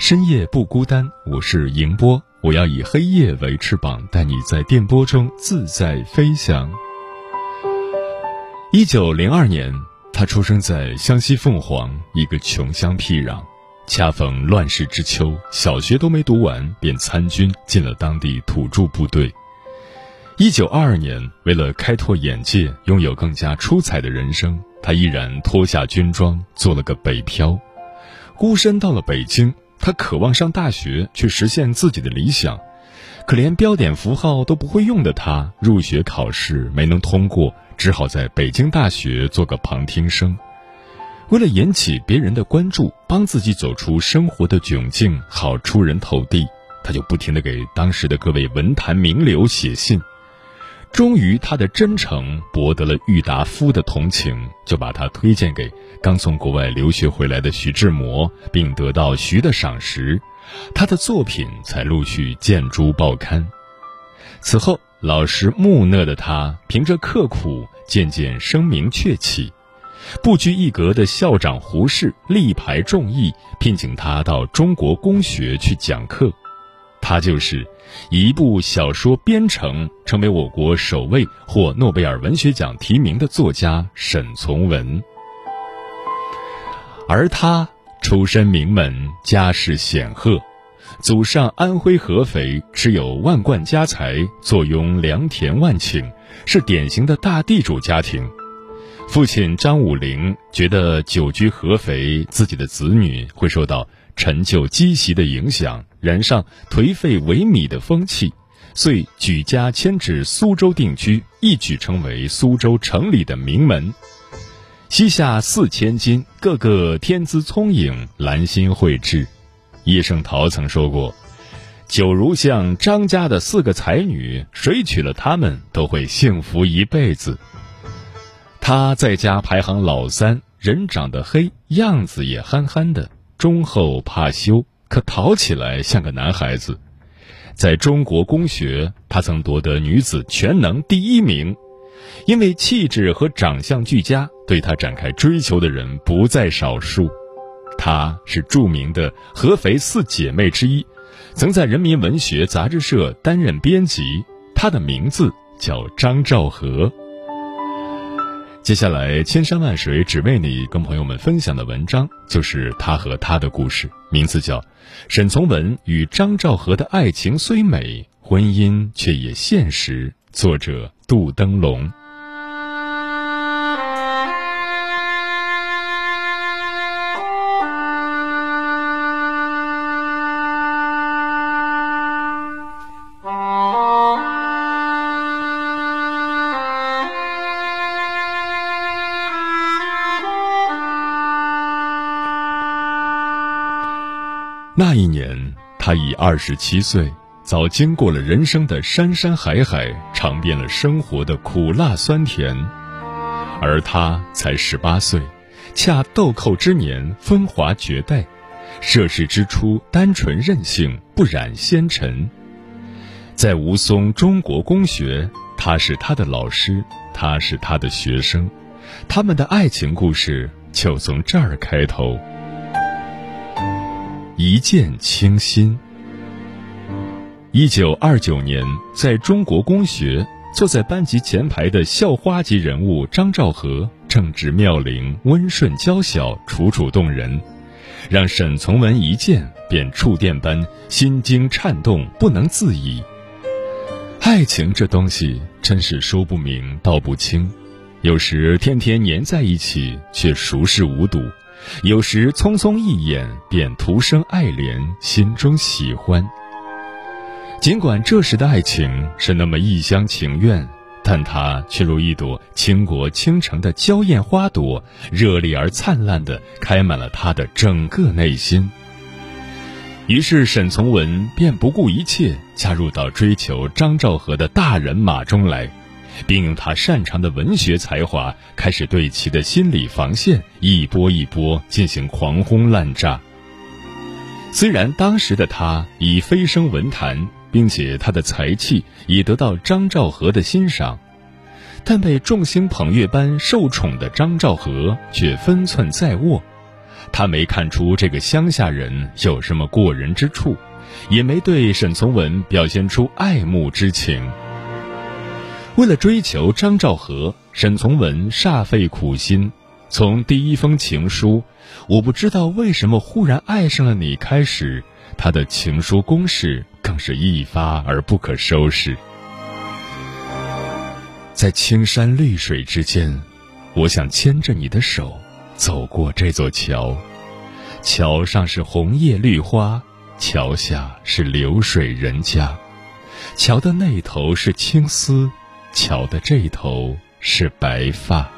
深夜不孤单，我是迎波。我要以黑夜为翅膀，带你在电波中自在飞翔。一九零二年，他出生在湘西凤凰一个穷乡僻壤，恰逢乱世之秋，小学都没读完便参军进了当地土著部队。一九二二年，为了开拓眼界，拥有更加出彩的人生，他毅然脱下军装，做了个北漂，孤身到了北京。他渴望上大学，去实现自己的理想，可连标点符号都不会用的他，入学考试没能通过，只好在北京大学做个旁听生。为了引起别人的关注，帮自己走出生活的窘境，好出人头地，他就不停地给当时的各位文坛名流写信。终于，他的真诚博得了郁达夫的同情，就把他推荐给刚从国外留学回来的徐志摩，并得到徐的赏识，他的作品才陆续见诸报刊。此后，老实木讷的他，凭着刻苦，渐渐声名鹊起。不拘一格的校长胡适力排众议，聘请他到中国公学去讲课。他就是一部小说编成，成为我国首位获诺贝尔文学奖提名的作家沈从文。而他出身名门，家世显赫，祖上安徽合肥，持有万贯家财，坐拥良田万顷，是典型的大地主家庭。父亲张武龄觉得久居合肥，自己的子女会受到。陈旧积习的影响，染上颓废萎靡的风气，遂举家迁至苏州定居，一举成为苏州城里的名门。膝下四千金，个个天资聪颖，兰心蕙质。叶圣陶曾说过：“九如像张家的四个才女，谁娶了她们都会幸福一辈子。”他在家排行老三，人长得黑，样子也憨憨的。忠厚怕羞，可淘起来像个男孩子。在中国公学，他曾夺得女子全能第一名。因为气质和长相俱佳，对他展开追求的人不在少数。她是著名的合肥四姐妹之一，曾在人民文学杂志社担任编辑。她的名字叫张兆和。接下来，千山万水只为你，跟朋友们分享的文章就是他和他的故事，名字叫《沈从文与张兆和的爱情虽美，婚姻却也现实》，作者杜登龙。他已二十七岁，早经过了人生的山山海海，尝遍了生活的苦辣酸甜；而他才十八岁，恰豆蔻之年，风华绝代，涉世之初，单纯任性，不染纤尘。在吴淞中国公学，他是他的老师，他是他的学生，他们的爱情故事就从这儿开头。一见倾心。一九二九年，在中国公学，坐在班级前排的校花级人物张兆和，正值妙龄，温顺娇小，楚楚动人。让沈从文一见便触电般心惊颤动，不能自已。爱情这东西真是说不明道不清，有时天天黏在一起却熟视无睹，有时匆匆一眼便徒生爱怜，心中喜欢。尽管这时的爱情是那么一厢情愿，但它却如一朵倾国倾城的娇艳花朵，热烈而灿烂的开满了他的整个内心。于是沈从文便不顾一切加入到追求张兆和的大人马中来，并用他擅长的文学才华，开始对其的心理防线一波一波进行狂轰滥炸。虽然当时的他已飞升文坛。并且他的才气已得到张兆和的欣赏，但被众星捧月般受宠的张兆和却分寸在握。他没看出这个乡下人有什么过人之处，也没对沈从文表现出爱慕之情。为了追求张兆和，沈从文煞费苦心，从第一封情书“我不知道为什么忽然爱上了你”开始，他的情书攻势。更是一发而不可收拾。在青山绿水之间，我想牵着你的手，走过这座桥。桥上是红叶绿花，桥下是流水人家。桥的那头是青丝，桥的这头是白发。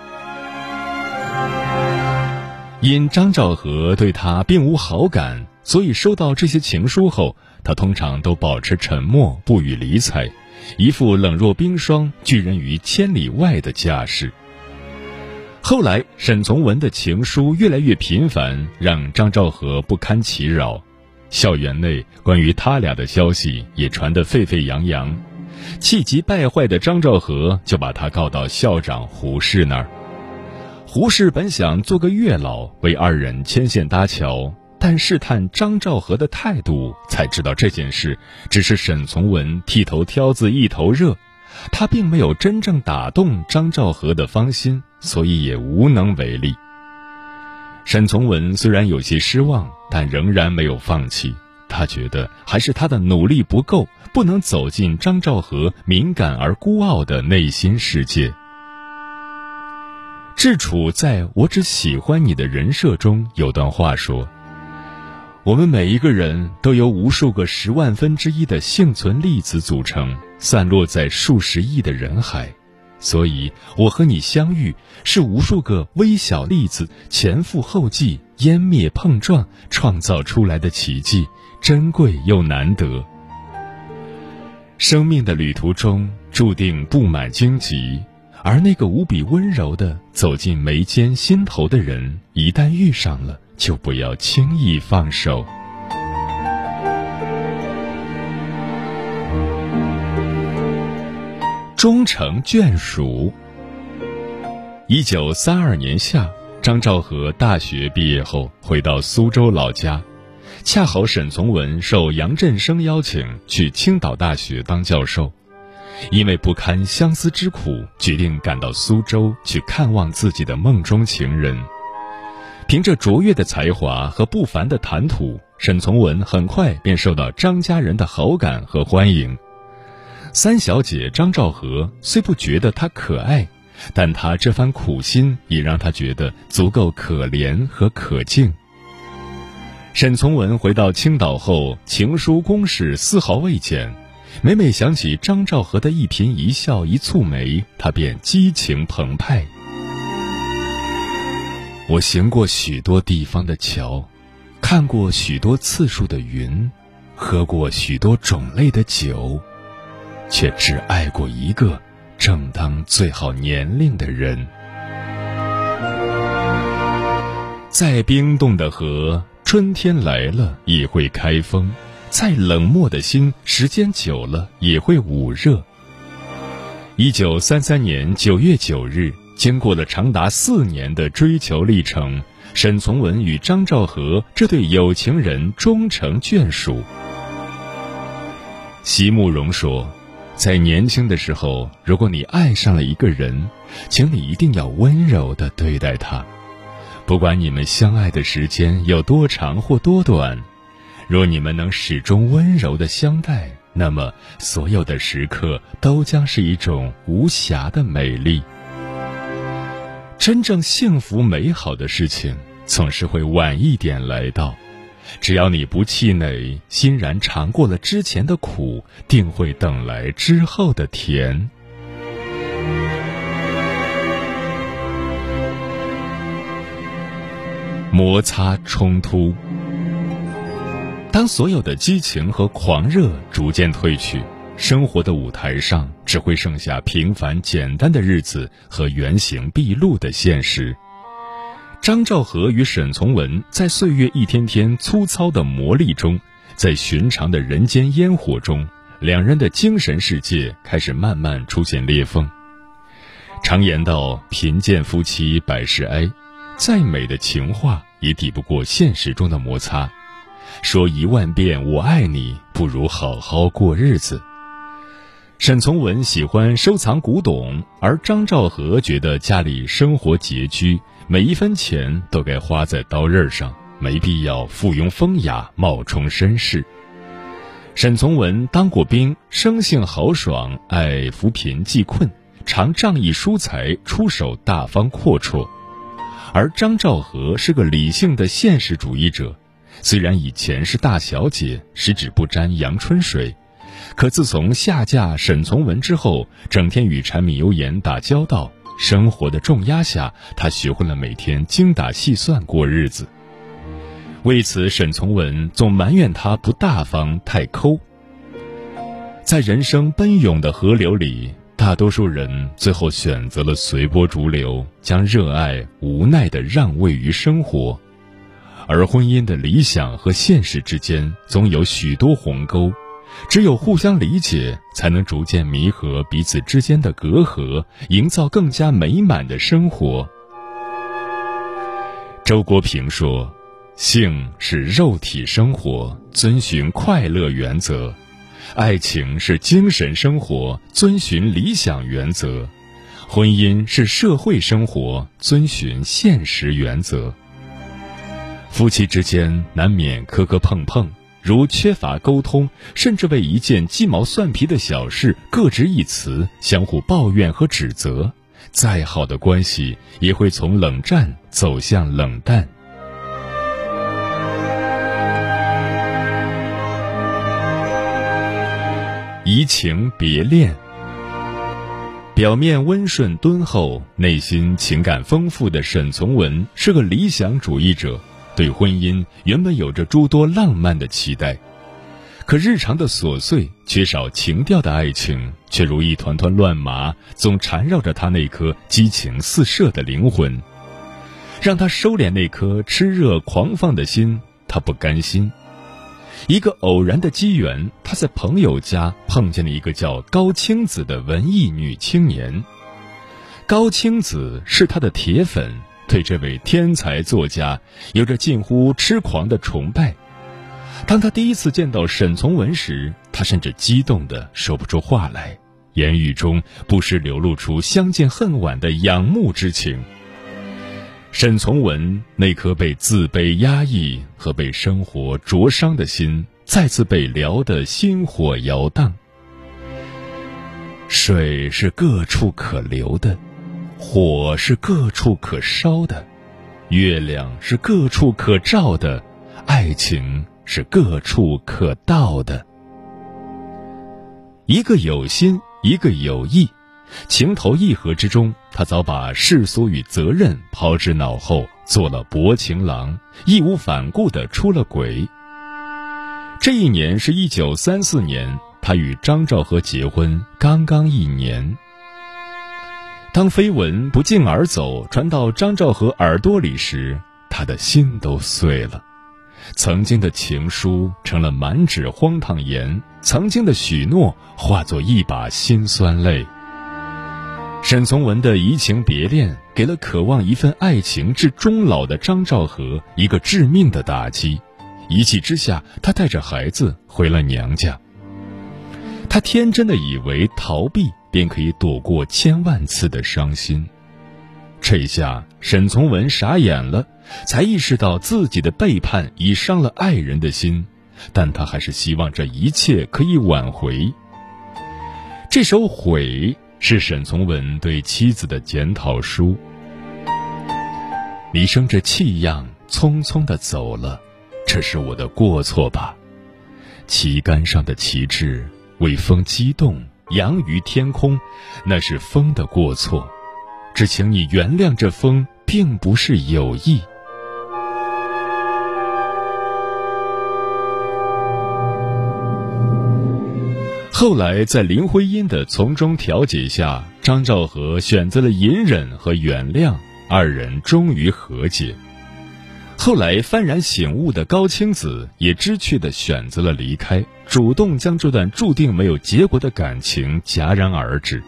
因张兆和对他并无好感，所以收到这些情书后。他通常都保持沉默，不予理睬，一副冷若冰霜、拒人于千里外的架势。后来，沈从文的情书越来越频繁，让张兆和不堪其扰。校园内关于他俩的消息也传得沸沸扬扬，气急败坏的张兆和就把他告到校长胡适那儿。胡适本想做个月老，为二人牵线搭桥。但试探张兆和的态度，才知道这件事只是沈从文剃头挑子一头热，他并没有真正打动张兆和的芳心，所以也无能为力。沈从文虽然有些失望，但仍然没有放弃。他觉得还是他的努力不够，不能走进张兆和敏感而孤傲的内心世界。智楚在我只喜欢你的人设中有段话说。我们每一个人都由无数个十万分之一的幸存粒子组成，散落在数十亿的人海，所以我和你相遇是无数个微小粒子前赴后继、湮灭碰撞创造出来的奇迹，珍贵又难得。生命的旅途中注定布满荆棘，而那个无比温柔的走进眉间心头的人，一旦遇上了。就不要轻易放手。终成眷属。一九三二年夏，张兆和大学毕业后回到苏州老家，恰好沈从文受杨振声邀请去青岛大学当教授，因为不堪相思之苦，决定赶到苏州去看望自己的梦中情人。凭着卓越的才华和不凡的谈吐，沈从文很快便受到张家人的好感和欢迎。三小姐张兆和虽不觉得他可爱，但他这番苦心也让他觉得足够可怜和可敬。沈从文回到青岛后，情书攻势丝毫未减，每每想起张兆和的一颦一笑、一蹙眉，他便激情澎湃。我行过许多地方的桥，看过许多次数的云，喝过许多种类的酒，却只爱过一个正当最好年龄的人。再冰冻的河，春天来了也会开封；再冷漠的心，时间久了也会捂热。一九三三年九月九日。经过了长达四年的追求历程，沈从文与张兆和这对有情人终成眷属。席慕容说：“在年轻的时候，如果你爱上了一个人，请你一定要温柔的对待他，不管你们相爱的时间有多长或多短，若你们能始终温柔的相待，那么所有的时刻都将是一种无瑕的美丽。真正幸福美好的事情，总是会晚一点来到。只要你不气馁，欣然尝过了之前的苦，定会等来之后的甜。摩擦冲突，当所有的激情和狂热逐渐褪去，生活的舞台上只会剩下平凡简单的日子和原形毕露的现实。张兆和与沈从文在岁月一天天粗糙的磨砺中，在寻常的人间烟火中，两人的精神世界开始慢慢出现裂缝。常言道：“贫贱夫妻百事哀。”再美的情话也抵不过现实中的摩擦。说一万遍我爱你，不如好好过日子。沈从文喜欢收藏古董，而张兆和觉得家里生活拮据，每一分钱都该花在刀刃上，没必要附庸风雅、冒充绅士。沈从文当过兵，生性豪爽，爱扶贫济困，常仗义疏财，出手大方阔绰。而张兆和是个理性的现实主义者，虽然以前是大小姐，十指不沾阳春水，可自从下嫁沈从文之后，整天与柴米油盐打交道，生活的重压下，她学会了每天精打细算过日子。为此，沈从文总埋怨他不大方、太抠。在人生奔涌的河流里。大多数人最后选择了随波逐流，将热爱无奈地让位于生活，而婚姻的理想和现实之间总有许多鸿沟，只有互相理解，才能逐渐弥合彼此之间的隔阂，营造更加美满的生活。周国平说：“性是肉体生活，遵循快乐原则。”爱情是精神生活，遵循理想原则；婚姻是社会生活，遵循现实原则。夫妻之间难免磕磕碰碰，如缺乏沟通，甚至为一件鸡毛蒜皮的小事各执一词，相互抱怨和指责，再好的关系也会从冷战走向冷淡。移情别恋，表面温顺敦厚、内心情感丰富的沈从文是个理想主义者，对婚姻原本有着诸多浪漫的期待。可日常的琐碎、缺少情调的爱情，却如一团团乱麻，总缠绕着他那颗激情四射的灵魂。让他收敛那颗炽热狂放的心，他不甘心。一个偶然的机缘，他在朋友家碰见了一个叫高青子的文艺女青年。高青子是他的铁粉，对这位天才作家有着近乎痴狂的崇拜。当他第一次见到沈从文时，他甚至激动的说不出话来，言语中不时流露出相见恨晚的仰慕之情。沈从文那颗被自卑压抑和被生活灼伤的心，再次被撩得心火摇荡。水是各处可流的，火是各处可烧的，月亮是各处可照的，爱情是各处可到的。一个有心，一个有意。情投意合之中，他早把世俗与责任抛之脑后，做了薄情郎，义无反顾地出了轨。这一年是一九三四年，他与张兆和结婚刚刚一年。当绯闻不胫而走传到张兆和耳朵里时，他的心都碎了。曾经的情书成了满纸荒唐言，曾经的许诺化作一把辛酸泪。沈从文的移情别恋，给了渴望一份爱情至终老的张兆和一个致命的打击。一气之下，他带着孩子回了娘家。他天真的以为逃避便可以躲过千万次的伤心，这下沈从文傻眼了，才意识到自己的背叛已伤了爱人的心，但他还是希望这一切可以挽回。这首《悔》是沈从文对妻子的检讨书。你生着气样，匆匆的走了，这是我的过错吧？旗杆上的旗帜为风激动，扬于天空，那是风的过错。只请你原谅这风，并不是有意。后来，在林徽因的从中调解下，张兆和选择了隐忍和原谅，二人终于和解。后来幡然醒悟的高青子也知趣地选择了离开，主动将这段注定没有结果的感情戛然而止。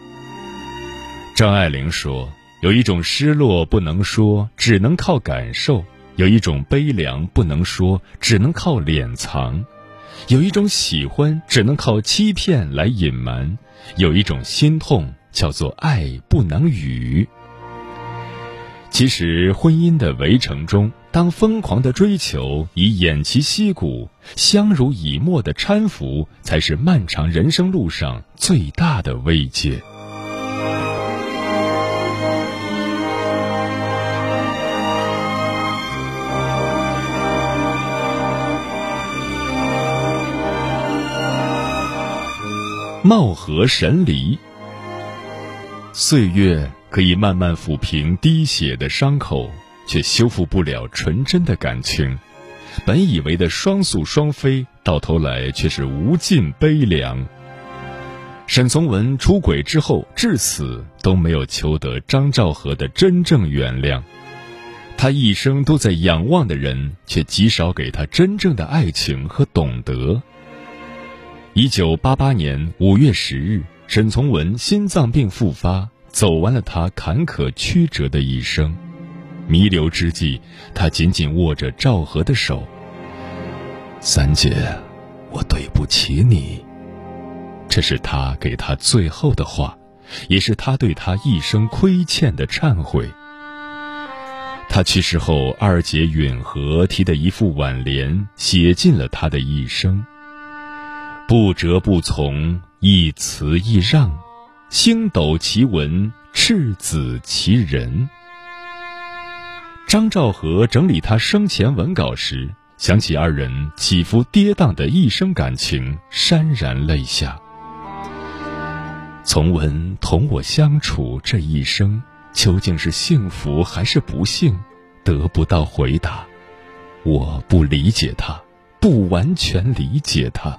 张爱玲说：“有一种失落不能说，只能靠感受；有一种悲凉不能说，只能靠敛藏；有一种喜欢只能靠欺骗来隐瞒；有一种心痛叫做爱不能语。”其实，婚姻的围城中，当疯狂的追求以偃旗息鼓、相濡以沫的搀扶，才是漫长人生路上最大的慰藉。貌合神离，岁月可以慢慢抚平滴血的伤口，却修复不了纯真的感情。本以为的双宿双飞，到头来却是无尽悲凉。沈从文出轨之后，至死都没有求得张兆和的真正原谅。他一生都在仰望的人，却极少给他真正的爱情和懂得。一九八八年五月十日，沈从文心脏病复发，走完了他坎坷曲折的一生。弥留之际，他紧紧握着赵和的手。三姐，我对不起你。这是他给他最后的话，也是他对他一生亏欠的忏悔。他去世后，二姐允和提的一副挽联，写尽了他的一生。不折不从，一词一让，星斗其文，赤子其人。张兆和整理他生前文稿时，想起二人起伏跌宕的一生感情，潸然泪下。从文同我相处这一生，究竟是幸福还是不幸，得不到回答。我不理解他，不完全理解他。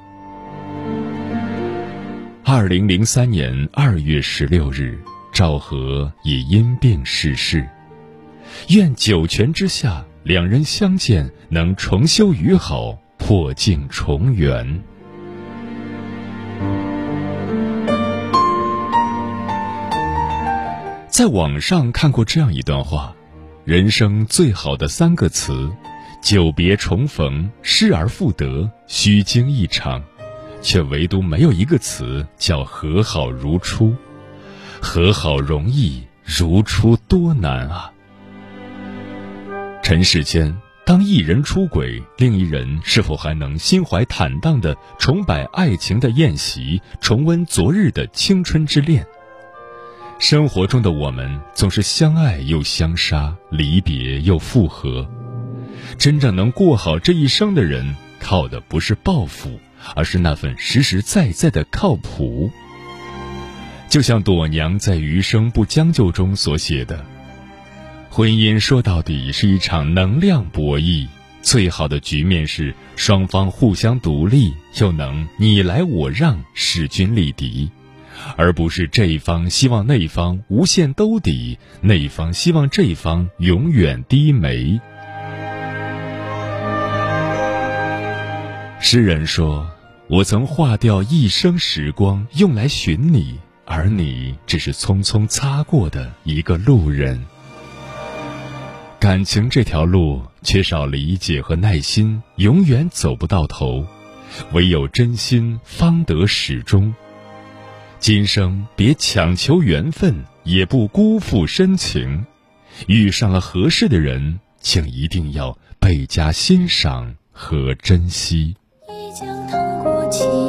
二零零三年二月十六日，赵和已因病逝世。愿九泉之下，两人相见能重修于好，破镜重圆。在网上看过这样一段话：人生最好的三个词，久别重逢、失而复得、虚惊一场。却唯独没有一个词叫和好如初，和好容易，如初多难啊！尘世间，当一人出轨，另一人是否还能心怀坦荡的重摆爱情的宴席，重温昨日的青春之恋？生活中的我们总是相爱又相杀，离别又复合。真正能过好这一生的人，靠的不是报复。而是那份实实在在的靠谱。就像朵娘在《余生不将就》中所写的：“婚姻说到底是一场能量博弈，最好的局面是双方互相独立，又能你来我让，势均力敌，而不是这一方希望那一方无限兜底，那一方希望这一方永远低眉。”诗人说。我曾化掉一生时光，用来寻你，而你只是匆匆擦过的一个路人。感情这条路缺少理解和耐心，永远走不到头；唯有真心，方得始终。今生别强求缘分，也不辜负深情。遇上了合适的人，请一定要倍加欣赏和珍惜。一江起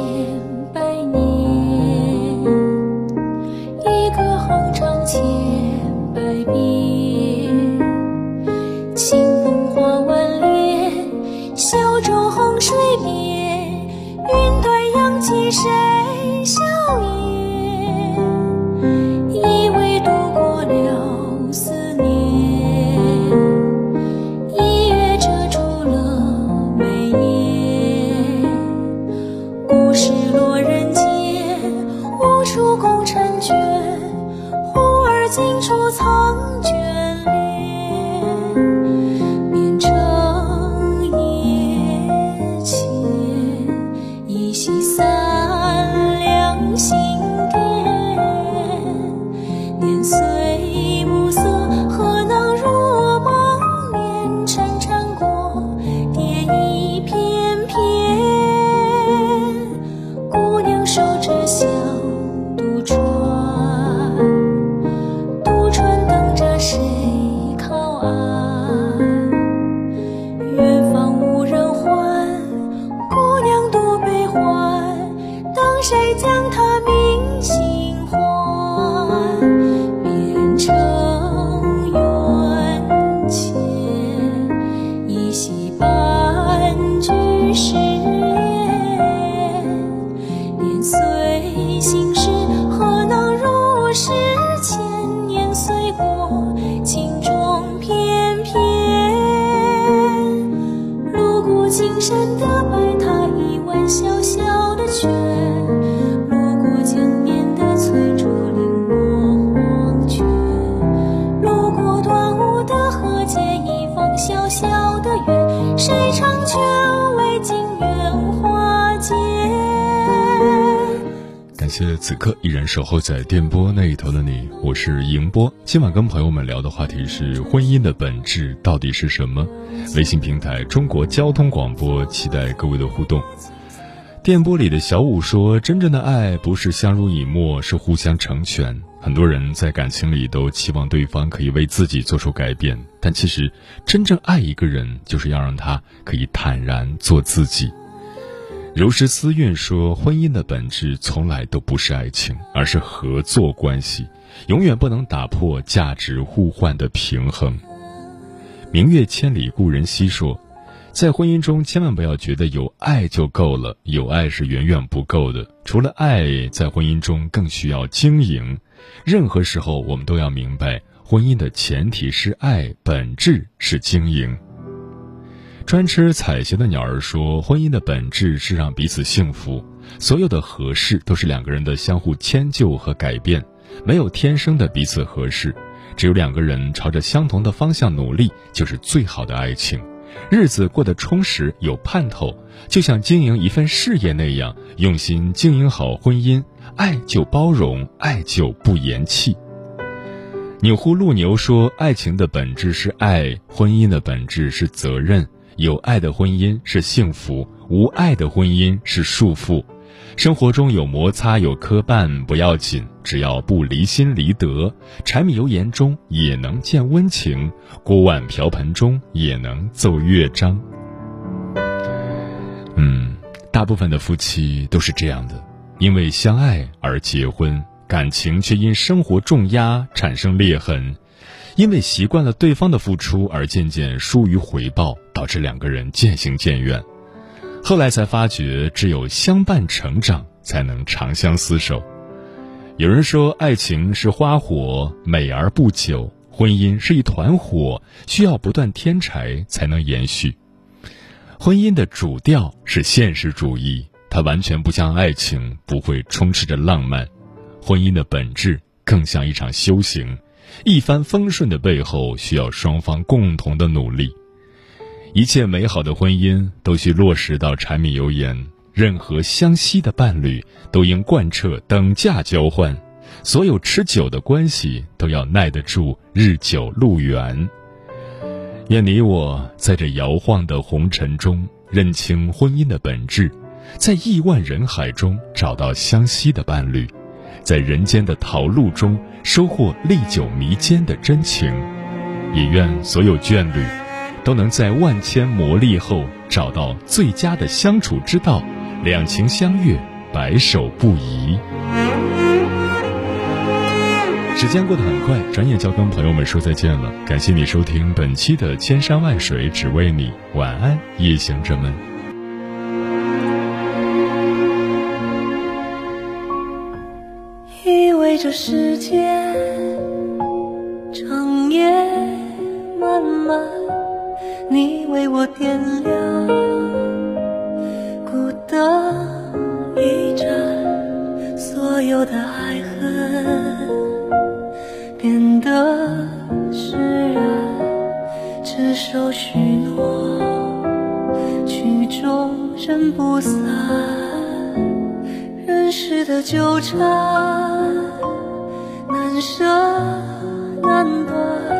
谢此刻依然守候在电波那一头的你，我是迎波。今晚跟朋友们聊的话题是婚姻的本质到底是什么？微信平台中国交通广播，期待各位的互动。电波里的小五说：“真正的爱不是相濡以沫，是互相成全。很多人在感情里都期望对方可以为自己做出改变，但其实真正爱一个人，就是要让他可以坦然做自己。”柔石思韵说：“婚姻的本质从来都不是爱情，而是合作关系，永远不能打破价值互换的平衡。”明月千里故人西说：“在婚姻中，千万不要觉得有爱就够了，有爱是远远不够的。除了爱，在婚姻中更需要经营。任何时候，我们都要明白，婚姻的前提是爱，本质是经营。”专吃彩霞的鸟儿说：“婚姻的本质是让彼此幸福，所有的合适都是两个人的相互迁就和改变，没有天生的彼此合适，只有两个人朝着相同的方向努力，就是最好的爱情。日子过得充实有盼头，就像经营一份事业那样，用心经营好婚姻，爱就包容，爱就不言弃。”钮祜禄牛说：“爱情的本质是爱，婚姻的本质是责任。”有爱的婚姻是幸福，无爱的婚姻是束缚。生活中有摩擦有磕绊不要紧，只要不离心离德。柴米油盐中也能见温情，锅碗瓢盆中也能奏乐章。嗯，大部分的夫妻都是这样的，因为相爱而结婚，感情却因生活重压产生裂痕。因为习惯了对方的付出而渐渐疏于回报，导致两个人渐行渐远。后来才发觉，只有相伴成长，才能长相厮守。有人说，爱情是花火，美而不久；婚姻是一团火，需要不断添柴才能延续。婚姻的主调是现实主义，它完全不像爱情，不会充斥着浪漫。婚姻的本质更像一场修行。一帆风顺的背后，需要双方共同的努力。一切美好的婚姻都需落实到柴米油盐，任何相惜的伴侣都应贯彻等价交换。所有持久的关系都要耐得住日久路远。愿你我在这摇晃的红尘中认清婚姻的本质，在亿万人海中找到相惜的伴侣，在人间的桃路中。收获历久弥坚的真情。也愿所有眷侣都能在万千磨砺后找到最佳的相处之道，两情相悦，白首不移。时间过得很快，转眼就要跟朋友们说再见了。感谢你收听本期的《千山万水只为你》，晚安，夜行者们。这世界长夜漫漫，你为我点亮孤灯一盏，所有的爱恨变得释然，执手许诺，曲终人不散。世的纠缠，难舍难断，